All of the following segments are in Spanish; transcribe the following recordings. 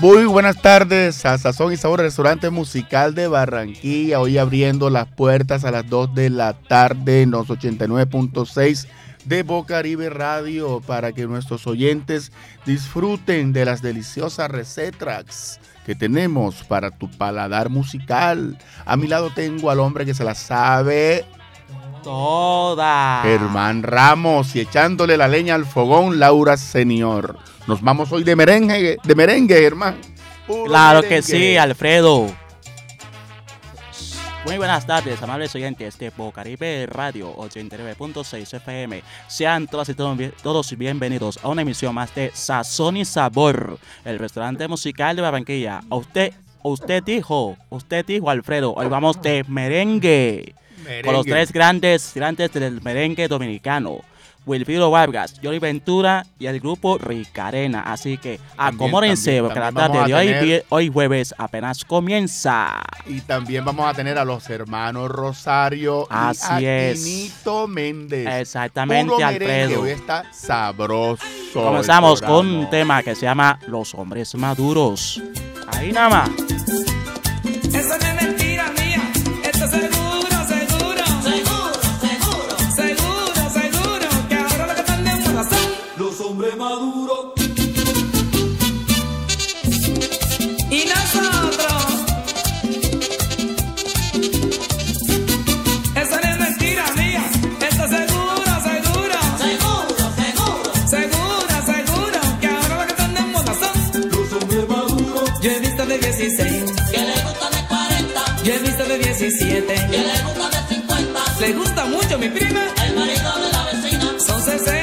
Muy buenas tardes a Sazón y Sabor, restaurante musical de Barranquilla. Hoy abriendo las puertas a las 2 de la tarde en los 89.6 de Bocaribe Radio para que nuestros oyentes disfruten de las deliciosas recetas que tenemos para tu paladar musical. A mi lado tengo al hombre que se la sabe toda. Germán Ramos y echándole la leña al fogón, Laura Senior. Nos vamos hoy de merengue, de merengue, Germán. claro que sí, Alfredo. Muy buenas tardes, amables oyentes de Bocaribe Radio 89.6 FM. Sean todas y todos bienvenidos a una emisión más de Sazón y Sabor, el restaurante musical de Barranquilla. A usted, usted dijo, usted dijo, Alfredo, hoy vamos de merengue. Con los tres grandes, grandes del merengue dominicano. Wilfrido Vargas, Johnny Ventura y el grupo Ricarena. Así que acomódense, porque la tarde de hoy, hoy jueves apenas comienza. Y también vamos a tener a los hermanos Rosario Así y a es. Méndez. Exactamente, Alfredo. Hoy está sabroso. Comenzamos con un tema que se llama Los hombres maduros. Ahí nada más. Que le gusta de 50. Le gusta mucho mi prima. El marido de la vecina. Son 60,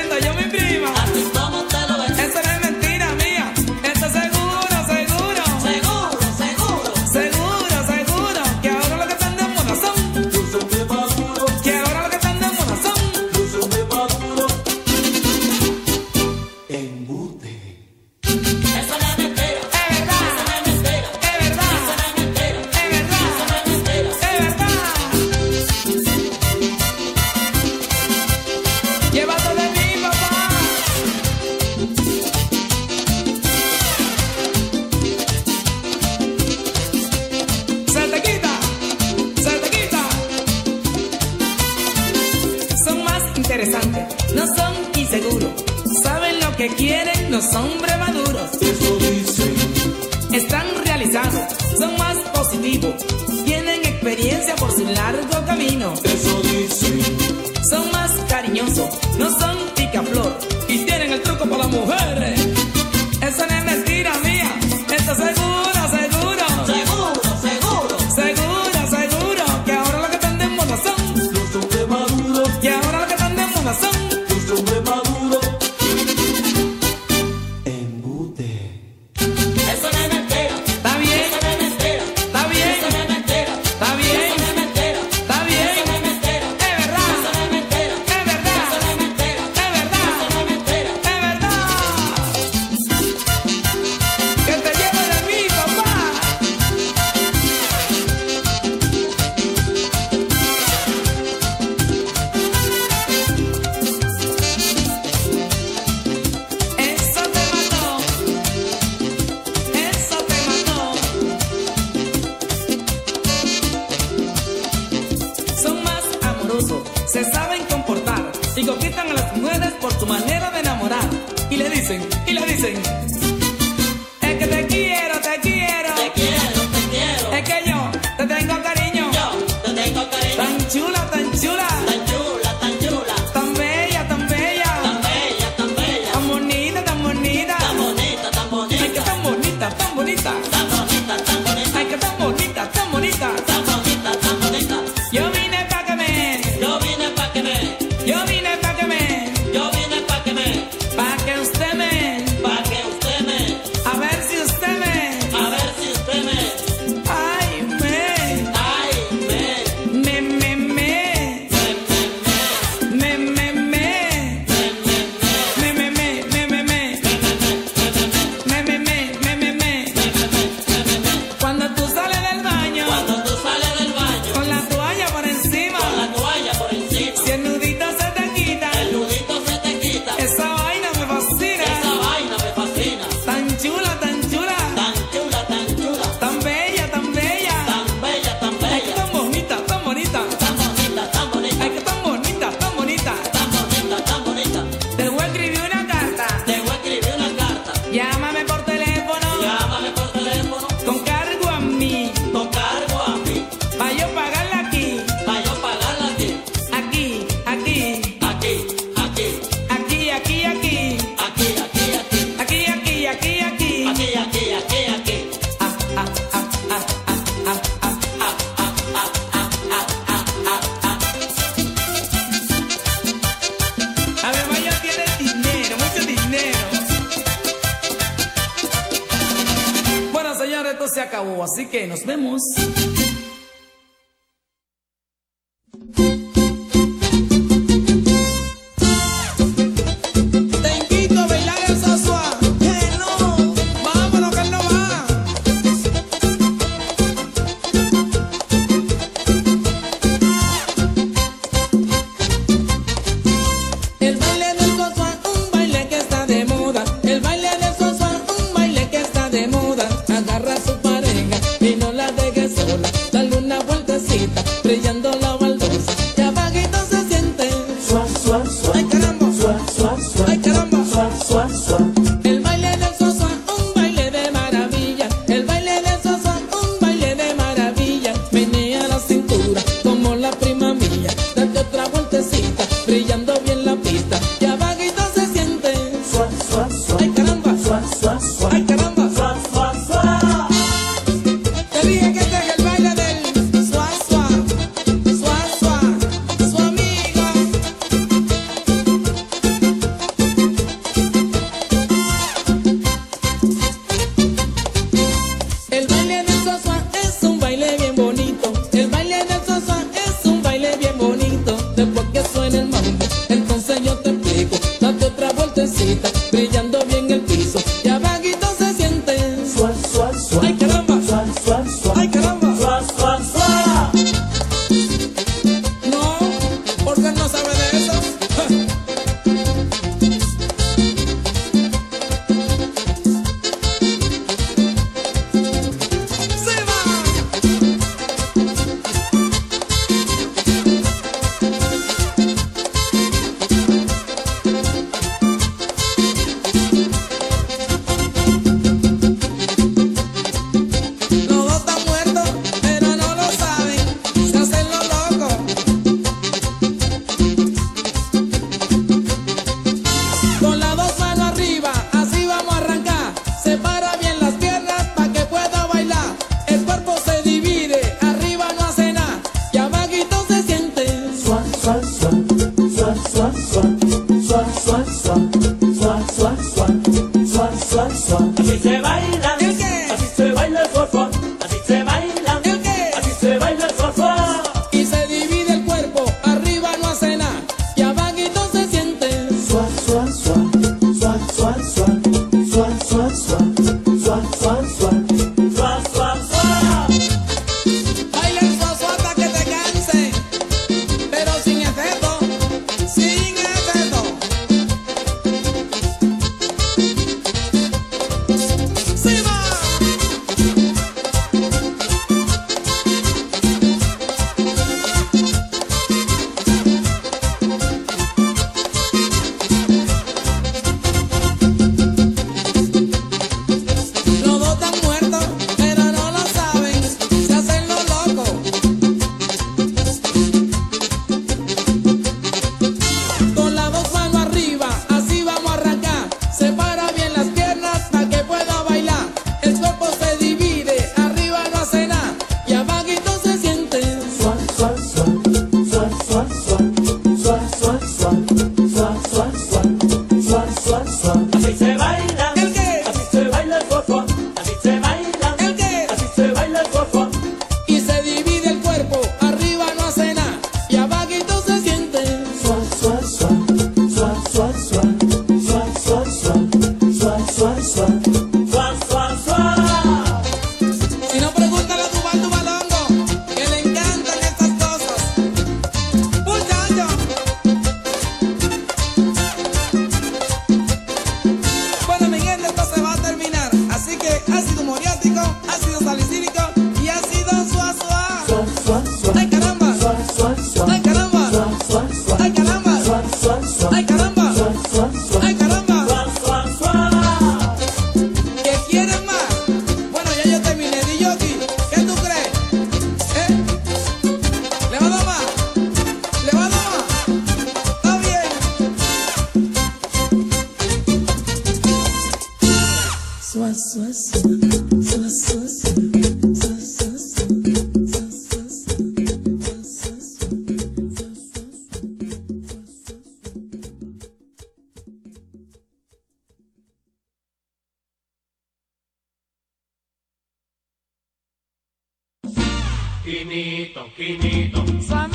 Quinito, Quinito. Swami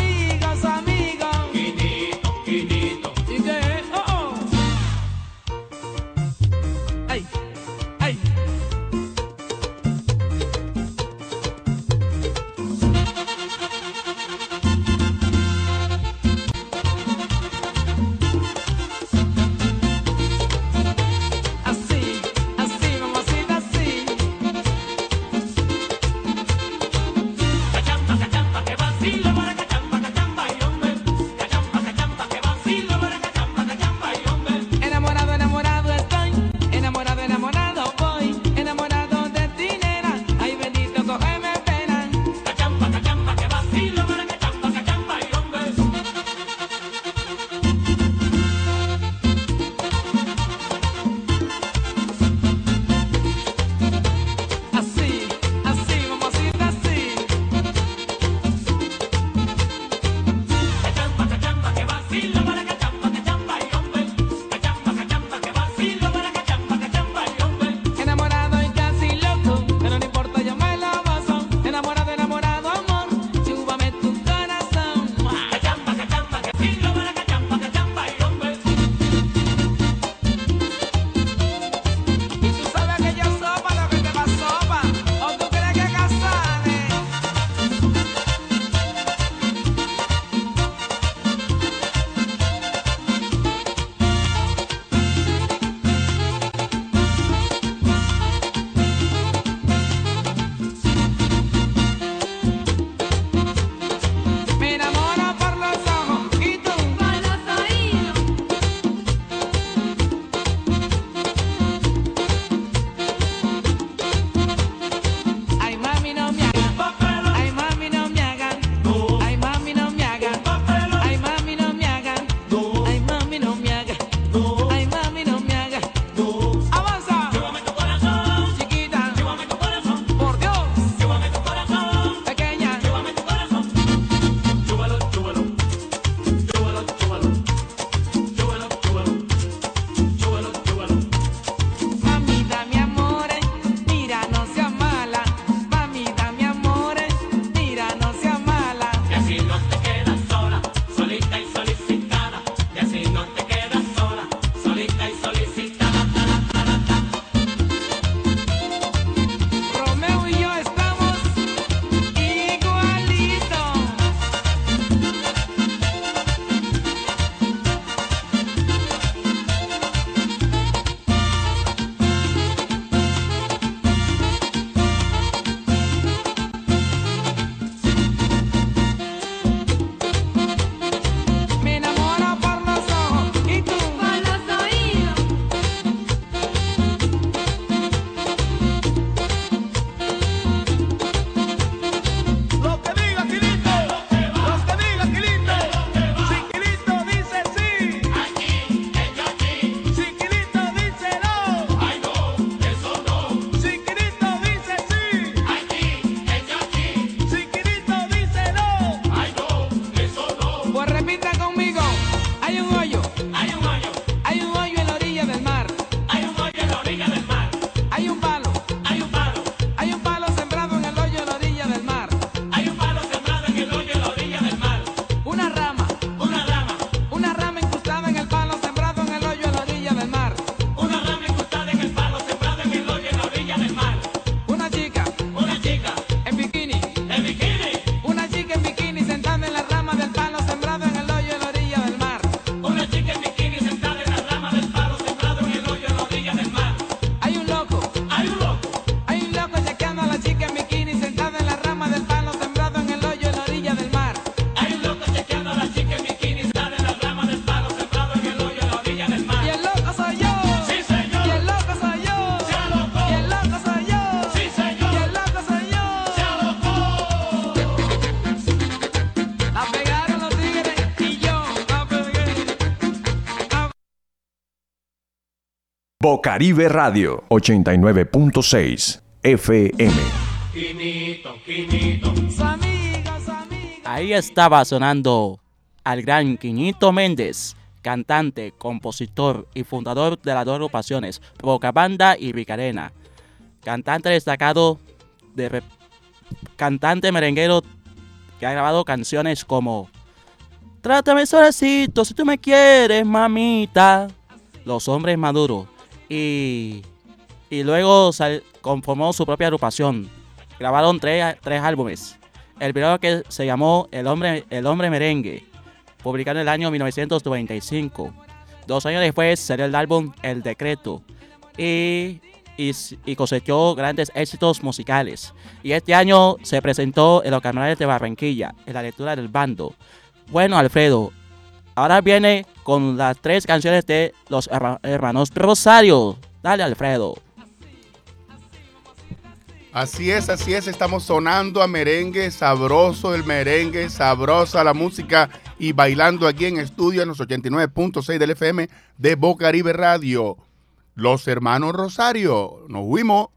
Caribe Radio 89.6 FM. Ahí estaba sonando al gran Quinito Méndez, cantante, compositor y fundador de las dos agrupaciones Bocabanda y Vicarena. Cantante destacado de cantante merenguero que ha grabado canciones como Trátame solecito si tú me quieres, mamita. Los hombres maduros y, y luego conformó su propia agrupación. Grabaron tres, tres álbumes. El primero que se llamó El Hombre, el Hombre Merengue, publicado en el año 1995. Dos años después salió el álbum El Decreto y, y, y, cosechó grandes éxitos musicales. Y este año se presentó en los canales de Barranquilla, en la lectura del bando. Bueno, Alfredo, Ahora viene con las tres canciones de los hermanos Rosario. Dale, Alfredo. Así es, así es, estamos sonando a merengue sabroso, el merengue sabrosa, la música y bailando aquí en estudio en los 89.6 del FM de Boca Bocaribe Radio. Los hermanos Rosario, nos huimos.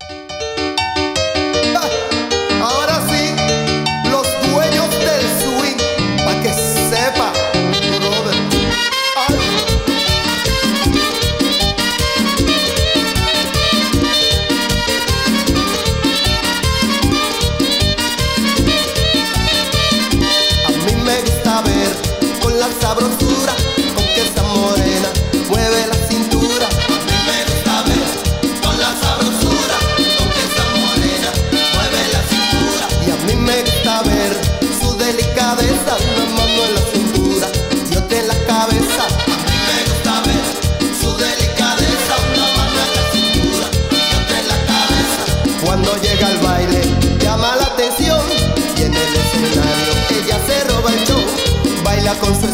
con su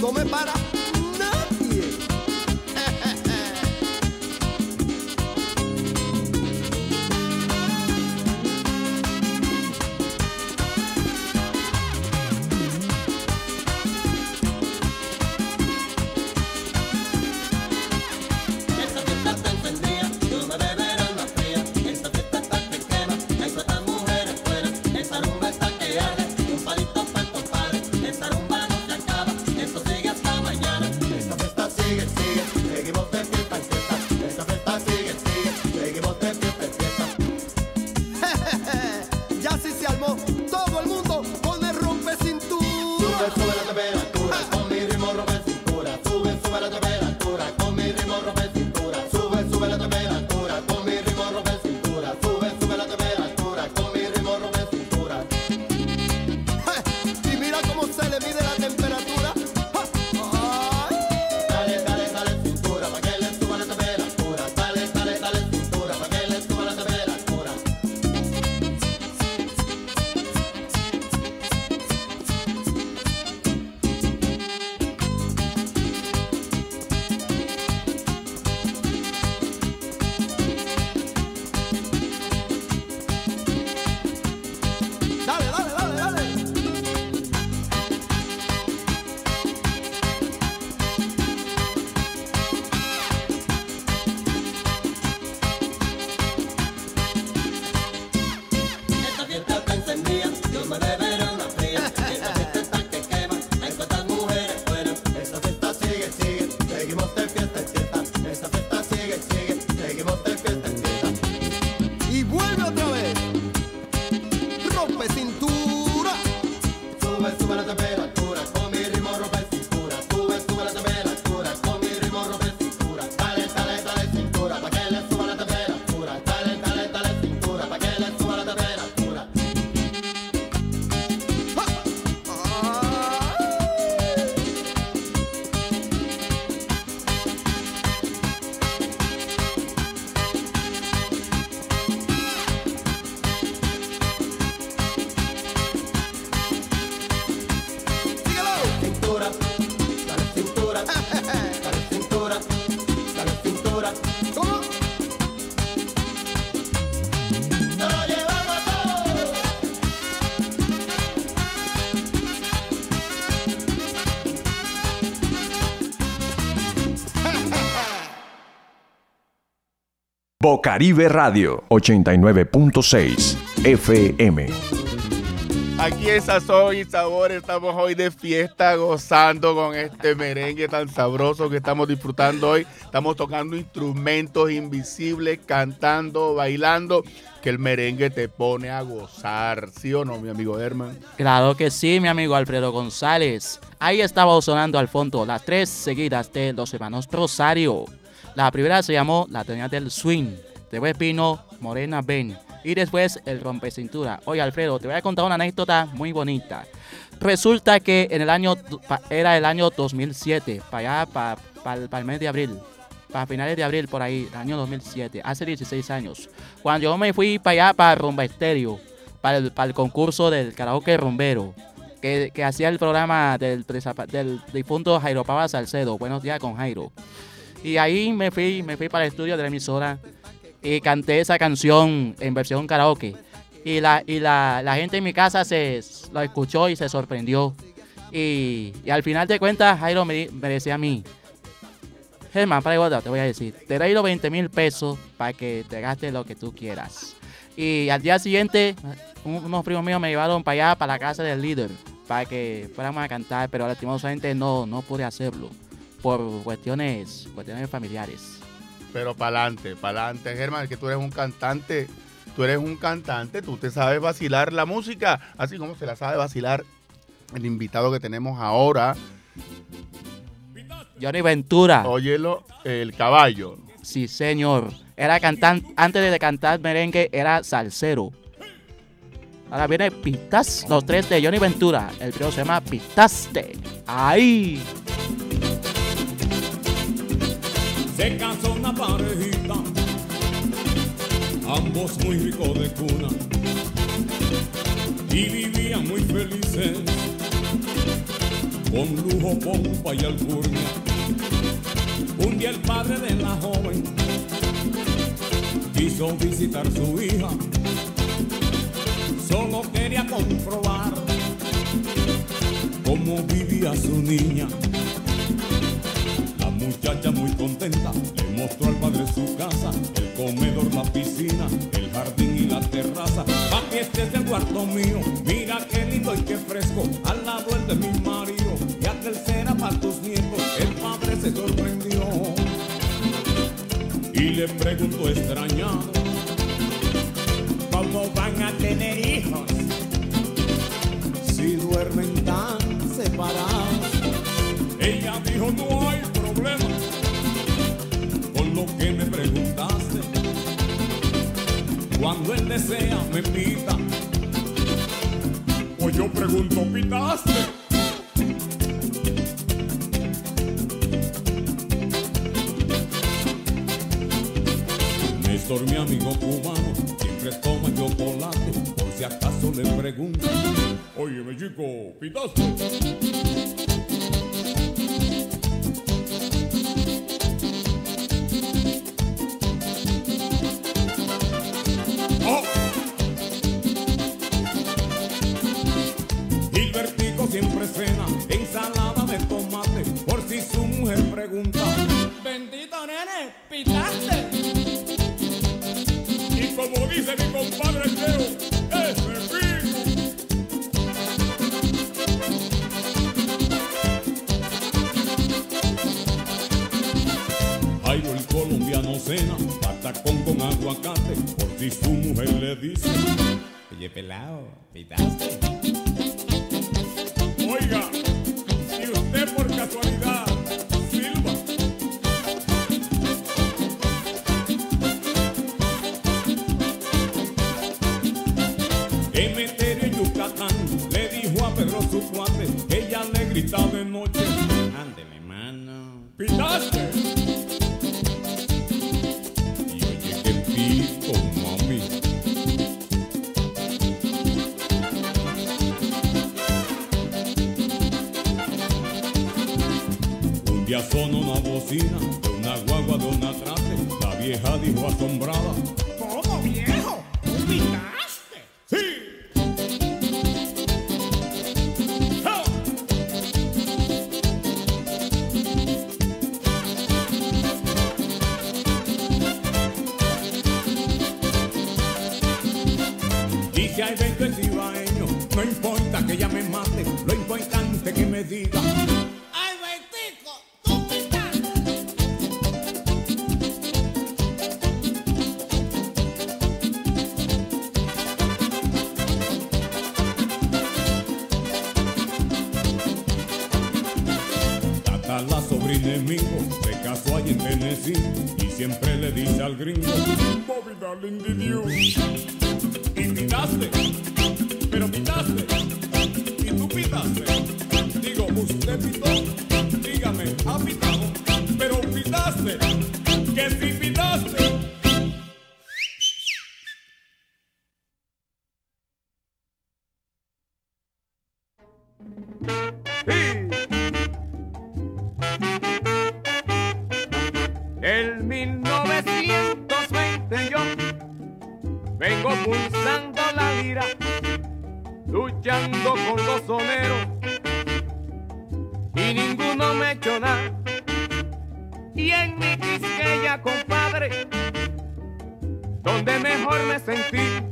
no me para. Seguimos de fiesta Bocaribe Radio 89.6 FM. Aquí en Sazón y Sabor estamos hoy de fiesta gozando con este merengue tan sabroso que estamos disfrutando hoy. Estamos tocando instrumentos invisibles, cantando, bailando, que el merengue te pone a gozar. ¿Sí o no, mi amigo Herman? Claro que sí, mi amigo Alfredo González. Ahí estaba sonando al fondo las tres seguidas de los hermanos Rosario. La primera se llamó La Tenía del Swing. Después vino Morena Ben. Y después el rompecintura. Oye, Alfredo, te voy a contar una anécdota muy bonita. Resulta que en el año, era el año 2007, para allá, para el mes de abril, para finales de abril, por ahí, el año 2007, hace 16 años. Cuando yo me fui para allá, para Rumba Estéreo, para el, para concurso del karaoke rumbero, que, hacía el programa del, del difunto Jairo Pava Salcedo, Buenos días con Jairo. Y ahí me fui, me fui para el estudio de la emisora y canté esa canción en versión karaoke. Y la, y la, la gente en mi casa se lo escuchó y se sorprendió. Y, al final de cuentas, Jairo me, decía a mí, Germán, para igualdad, te voy a decir, te doy los 20 mil pesos para que te gastes lo que tú quieras. Y al día siguiente, un- unos primos míos me llevaron para allá, para la casa del líder, para que fuéramos a cantar, pero lastimosamente no, no pude hacerlo, por cuestiones, cuestiones familiares. Pero para adelante, para adelante, Germán, que tú eres un cantante. Tú eres un cantante, tú te sabes vacilar la música, así como se la sabe vacilar el invitado que tenemos ahora. Johnny Ventura. Óyelo, el caballo. Sí, señor. Era cantante, antes de cantar merengue, era salsero. Ahora viene Pistas, los tres de Johnny Ventura. El trío se llama Pistaste. ¡Ahí! Se casó una parejita, ambos muy ricos de cuna, y vivían muy felices. con lujo, pompa y alcurnia. Un día el padre de la joven quiso visitar su hija, solo quería comprobar cómo vivía su niña. Muchacha muy contenta le mostró al padre su casa, el comedor, la piscina, el jardín y la terraza. Aquí este es el cuarto mío, mira qué lindo y qué fresco, al lado el de mi marido, y aquel será para tus nietos. El padre se sorprendió y le preguntó extrañado, ¿cómo van a tener hijos si duermen tan separados? Ella dijo, no Cuando él desea, me pita. O yo pregunto, ¿pitaste? Néstor, mi amigo cubano, siempre toma chocolate. Por si acaso le pregunto, Óyeme, chico, ¿pitaste? Emeterio en Yucatán le dijo a Pedro su cuate, ella le grita de noche, Ándele, mano. ¿pitaste? Y oye, qué pito, mami. Un día sonó una bocina de una guagua de una trate. La vieja dijo asombrada. Con los soneros y ninguno me echó nada. Y en mi quisqueya, compadre, donde mejor me sentí,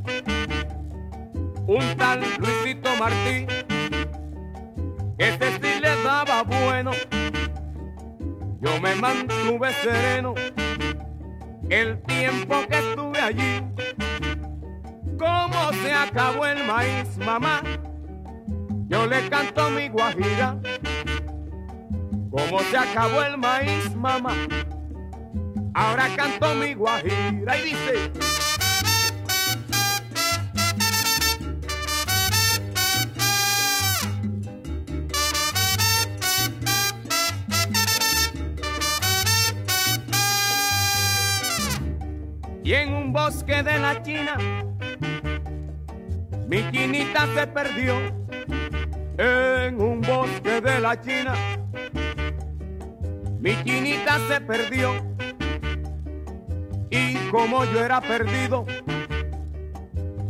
un tal Luisito Martí, este sí le daba bueno. Yo me mantuve sereno el tiempo que estuve allí. ¿Cómo se acabó el maíz, mamá? Yo le canto mi guajira. ¿Cómo se acabó el maíz, mamá? Ahora canto mi guajira y dice. y en un bosque de la China mi quinita se perdió. En un bosque de la China. Mi chinita se perdió y como yo era perdido,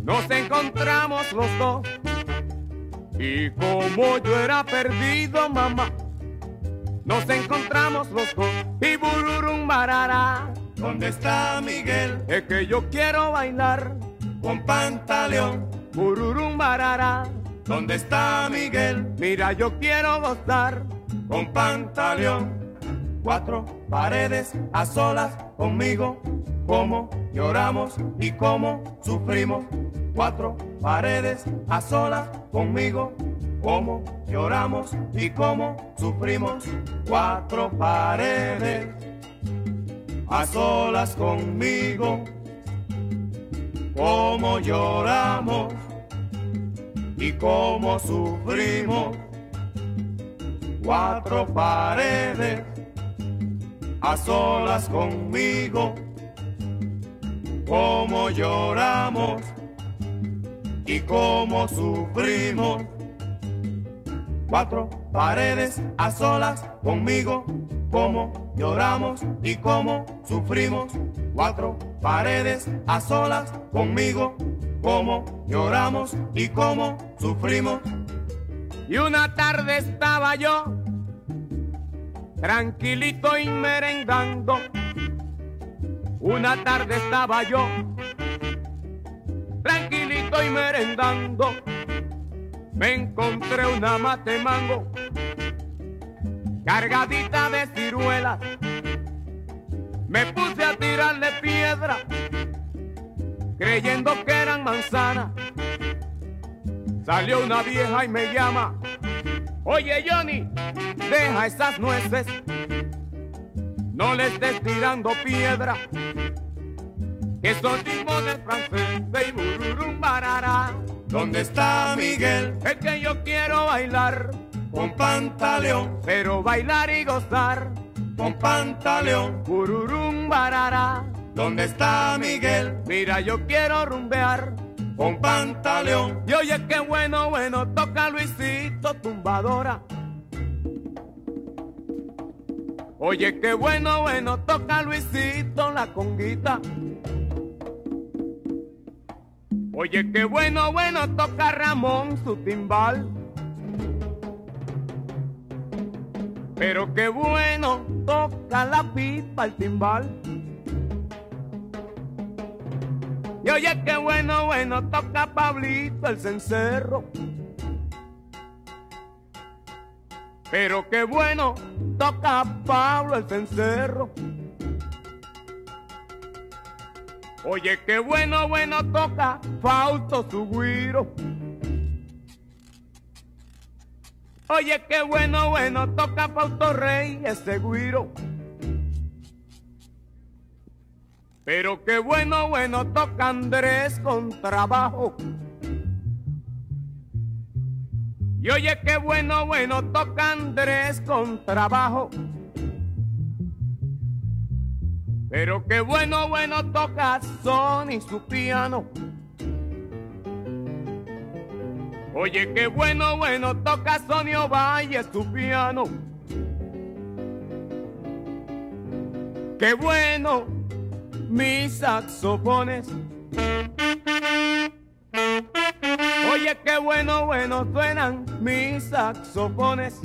nos encontramos los dos. Y como yo era perdido, mamá, nos encontramos los dos. Y bururum barara, ¿Dónde está Miguel? es que yo quiero bailar. Con pantaleón. Bururum barara, ¿Dónde está Miguel? mira yo quiero gozar. Con pantaleón. Cuatro paredes a solas conmigo. Cómo lloramos y cómo sufrimos. Cuatro paredes a solas conmigo. Cómo lloramos y cómo sufrimos. Cuatro paredes a solas conmigo. Cómo lloramos y cómo sufrimos. Cuatro paredes a solas conmigo. Cómo lloramos y cómo sufrimos. Cuatro paredes a solas conmigo. Cómo lloramos y cómo sufrimos. Cuatro paredes a solas conmigo. Cómo lloramos y cómo sufrimos. Y una tarde estaba yo tranquilito y merendando. Una tarde estaba yo tranquilito y merendando. Me encontré una mate mango cargadita de ciruelas. Me puse a tirarle piedra creyendo que eran manzanas. Salió una vieja y me llama. Oye Johnny, deja esas nueces. No le estés tirando piedra. Que son limones franceses y bururum barara. ¿Dónde está Miguel? Es que yo quiero bailar, Con pantaleón, pero bailar y gozar. con pantaleón. Bururum barara. ¿Dónde está Miguel? Mira, yo quiero rumbear. Con pantaleón, Y oye, qué bueno, bueno, toca Luisito tumbadora. Oye, qué bueno, bueno, toca Luisito la conguita. Oye, qué bueno, bueno, toca Ramón su timbal. Pero qué bueno, toca la pipa el timbal. Y oye, qué bueno, bueno, toca Pablito el cencerro. Pero qué bueno, toca Pablo el cencerro. Oye, qué bueno, bueno, toca Fausto su güiro. Oye, qué bueno, bueno, toca Fausto Rey ese güiro. Pero qué bueno, bueno, toca Andrés con trabajo. Y oye, qué bueno, bueno, toca Andrés con trabajo. Pero qué bueno, bueno, toca Sony su piano. Oye, qué bueno, bueno, toca Sonio Valle su piano. Qué bueno, mis saxofones. Oye, qué bueno, bueno suenan mis saxofones.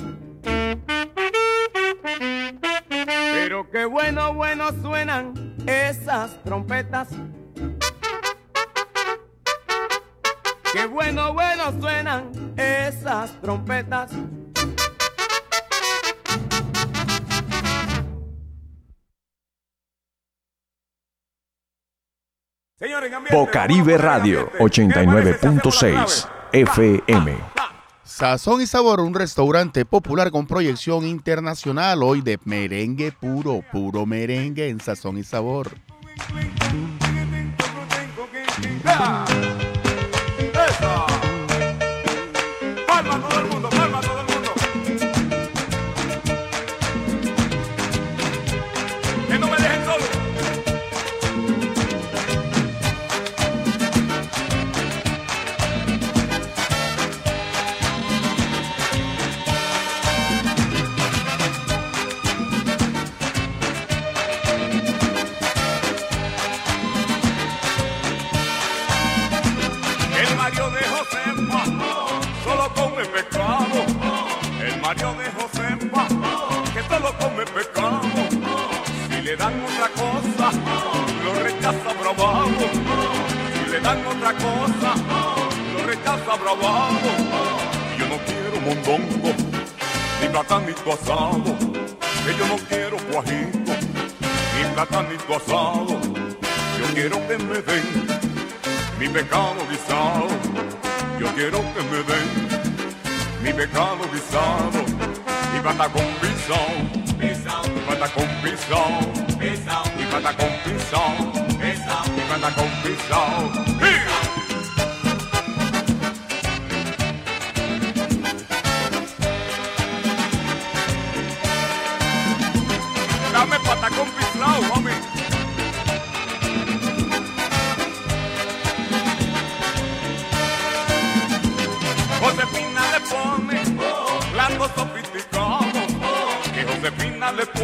Pero qué bueno, bueno suenan esas trompetas. Bueno, bueno suenan esas trompetas. Bocaribe Radio 89.6 FM. Sazón y Sabor, un restaurante popular con proyección internacional hoy de merengue puro, puro merengue en Sazón y Sabor.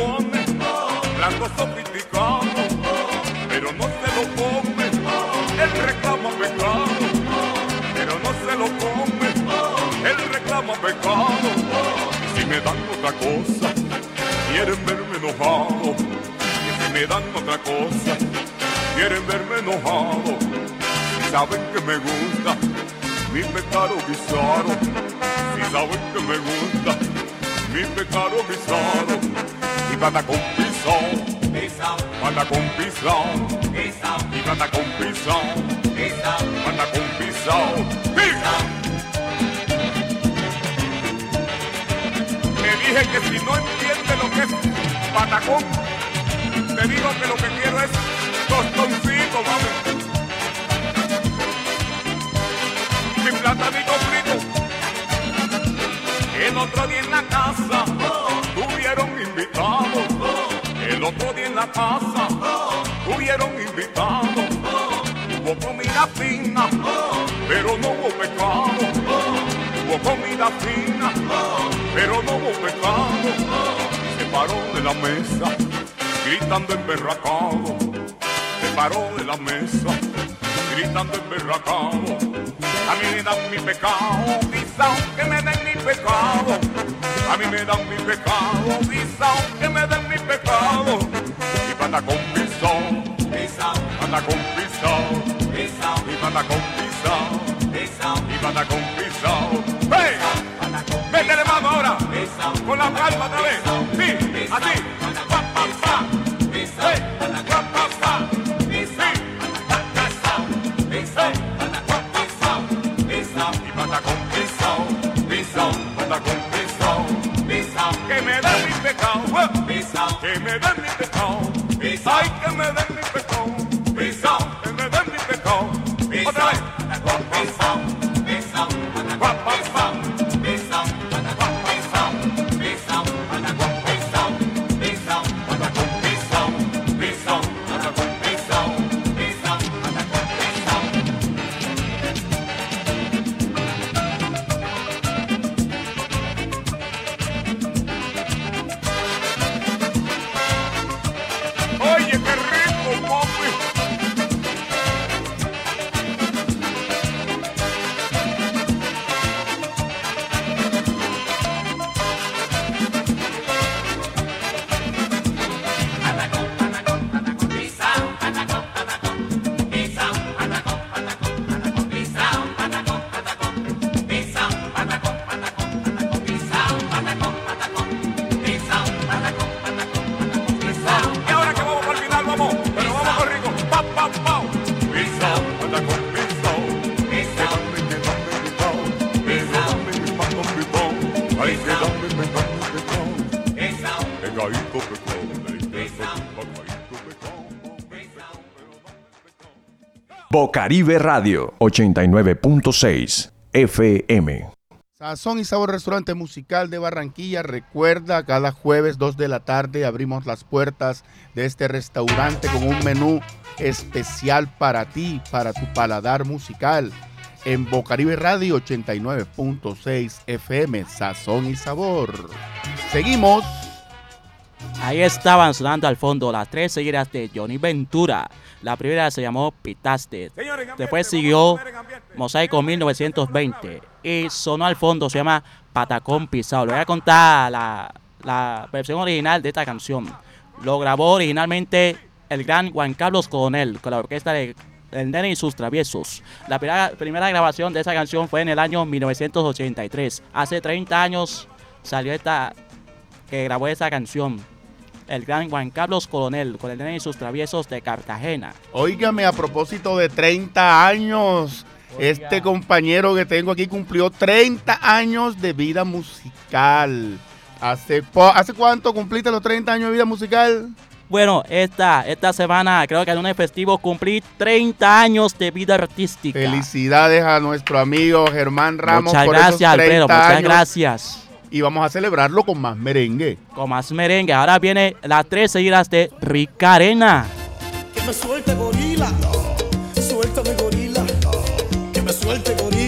Pone blanco sofisticado. Pero no se lo come, él reclama pecado. Pero no se lo come, él reclama pecado. Si me dan otra cosa, quieren verme enojado. Y si me dan otra cosa, quieren verme enojado. Y saben que me gusta mi pecado guisado. Si saben que me gusta mi pecado guisado. Y pata con pisao, pata con pisao, y pata con pisao, pata con. ¡Pisao! Me dije que si no entiende lo que es patacón, te digo que lo que quiero es tostoncito, mami. mi platanito frito. El otro día en la casa otro en la casa tuvieron invitados. Hubo comida fina, pero no hubo pecado. Hubo comida fina, pero no hubo pecado. Se paró de la mesa, gritando emberracado. Se paró de la mesa, gritando emberracado. A mí me dan mi pecado, pisao, que me den mi pecado. A mí me dan mi pecado, pisao, Y pata con pisao, pata con pisao, y pata con pisao, y pata con pisao. ¡Hey! Métele mano ahora, con la palma otra vez. Sí, así. Pa, pa, pa. Hey. Que me den mi pecado. Que me den mi pecado, Zeig immer, wenn Bocaribe Radio 89.6 FM. Sazón y Sabor Restaurante Musical de Barranquilla. Recuerda, cada jueves 2 de la tarde abrimos las puertas de este restaurante con un menú especial para ti, para tu paladar musical. En Bocaribe Radio 89.6 FM. Sazón y Sabor. Seguimos. Ahí estaban sonando al fondo las tres seguidas de Johnny Ventura. La primera se llamó Pitaste. Después siguió Mosaico 1920. Y sonó al fondo, se llama Patacón Pisado. Le voy a contar la, la versión original de esta canción. Lo grabó originalmente el gran Juan Carlos Coronel con la orquesta de el Nene y sus Traviesos. La primera, primera, grabación de esa canción fue en el año 1983. Hace 30 años salió esta, que grabó esa canción el gran Juan Carlos Coronel, con el nene y sus traviesos de Cartagena. Óigame, a propósito de 30 años, este compañero que tengo aquí cumplió 30 años de vida musical. ¿Hace, cuánto cumpliste los 30 años de vida musical? Bueno, esta, esta semana, creo que en un festivo cumplí 30 años de vida artística. Felicidades a nuestro amigo Germán Ramos. Muchas gracias, esos Alfredo. Muchas gracias y vamos a celebrarlo con más merengue. Con más merengue. Ahora viene las tres seguidas de Ricarena. Que me suelte gorila, suéltame gorila, que me suelte gorila.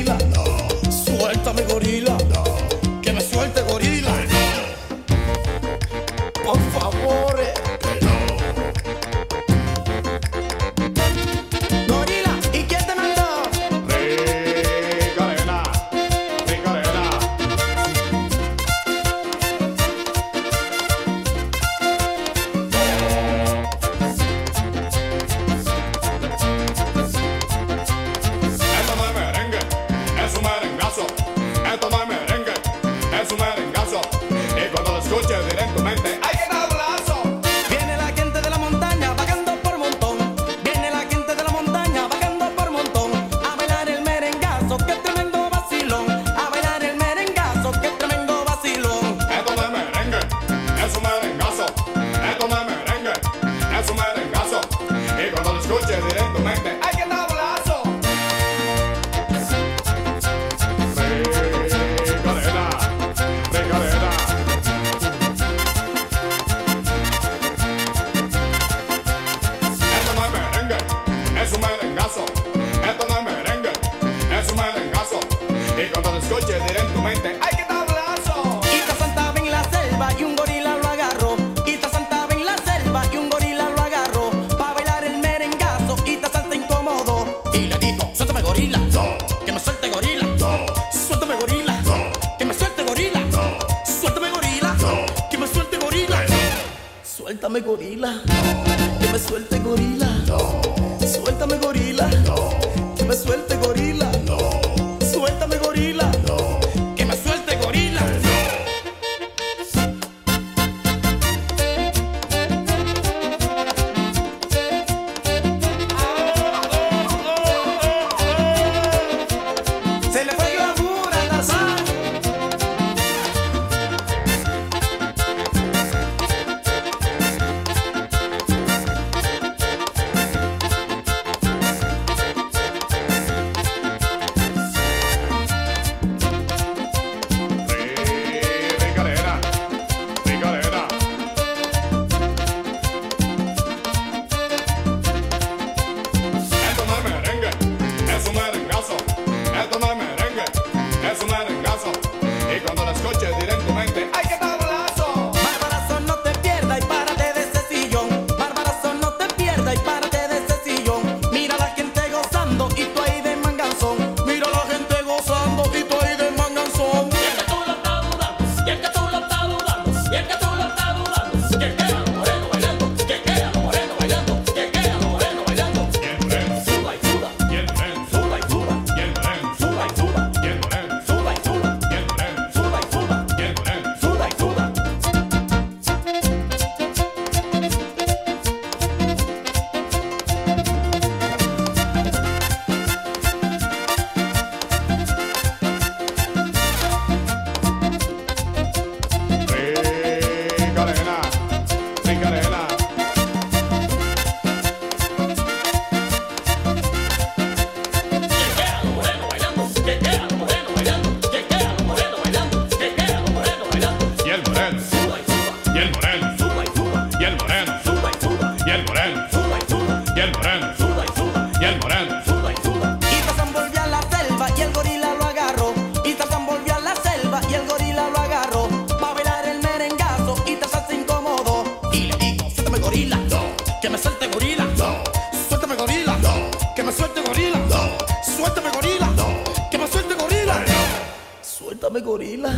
gorila.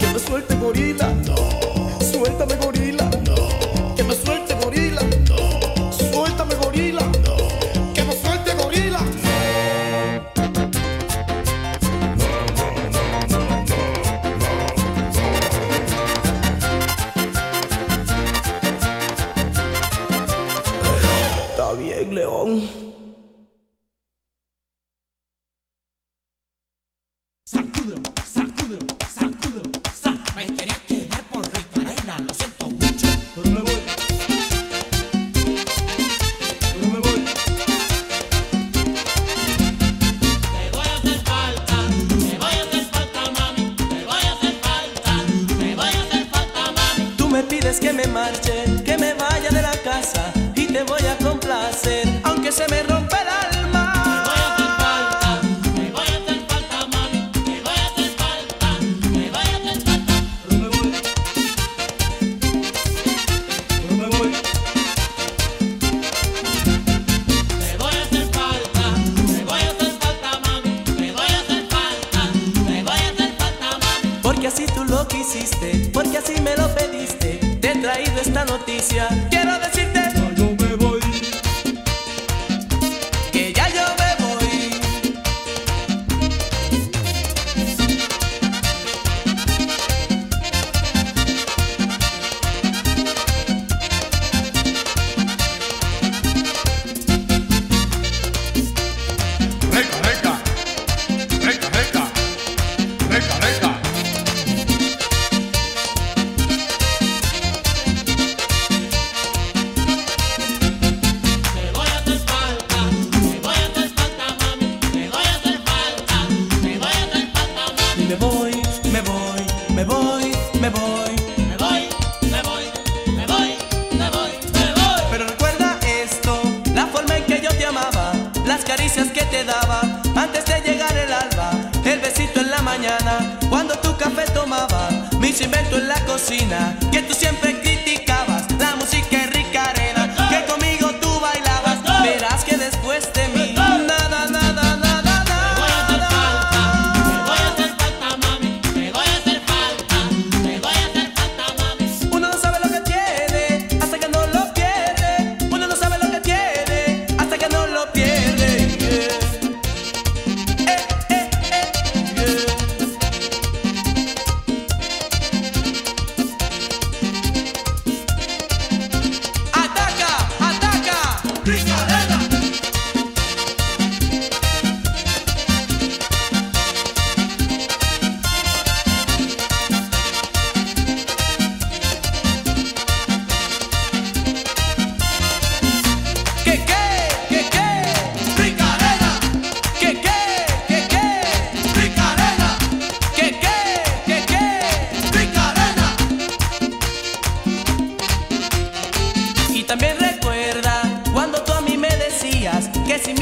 Que me suelte gorila.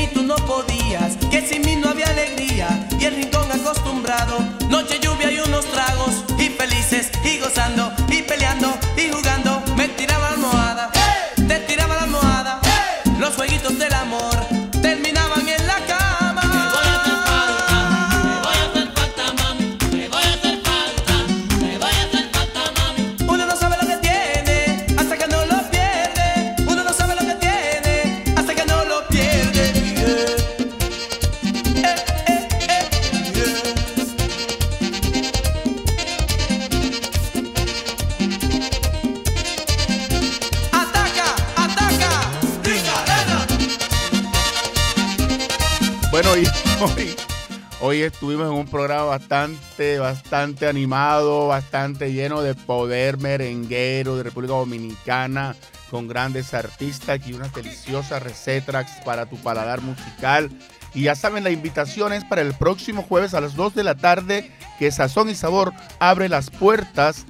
mí tú no podías, que sin mí no había alegría y el rincón acostumbrado, noche lluvia y unos tragos y felices un programa bastante, bastante animado, bastante lleno de poder merenguero de República Dominicana, con grandes artistas y unas deliciosas recetas para tu paladar musical. Y ya saben, la invitación es para el próximo jueves a las 2 de la tarde, que Sazón y Sabor abre las puertas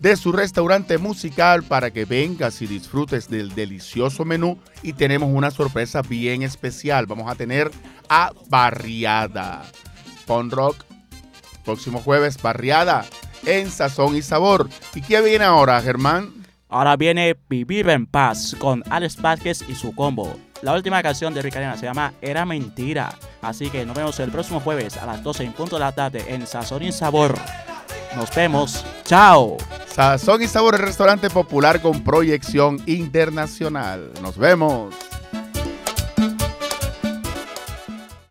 de su restaurante musical para que vengas y disfrutes del delicioso menú y tenemos una sorpresa bien especial. Vamos a tener a Barriada. Pon Rock. Próximo jueves, Barriada, en Sazón y Sabor. ¿Y qué viene ahora, Germán? Ahora viene Vivir en Paz con Alex Vázquez y su combo. La última canción de Ricarena se llama Era Mentira. Así que nos vemos el próximo jueves a las 12 en punto de la tarde en Sazón y Sabor. Nos vemos. Chao. Sazón y Sabor, el restaurante popular con proyección internacional. Nos vemos.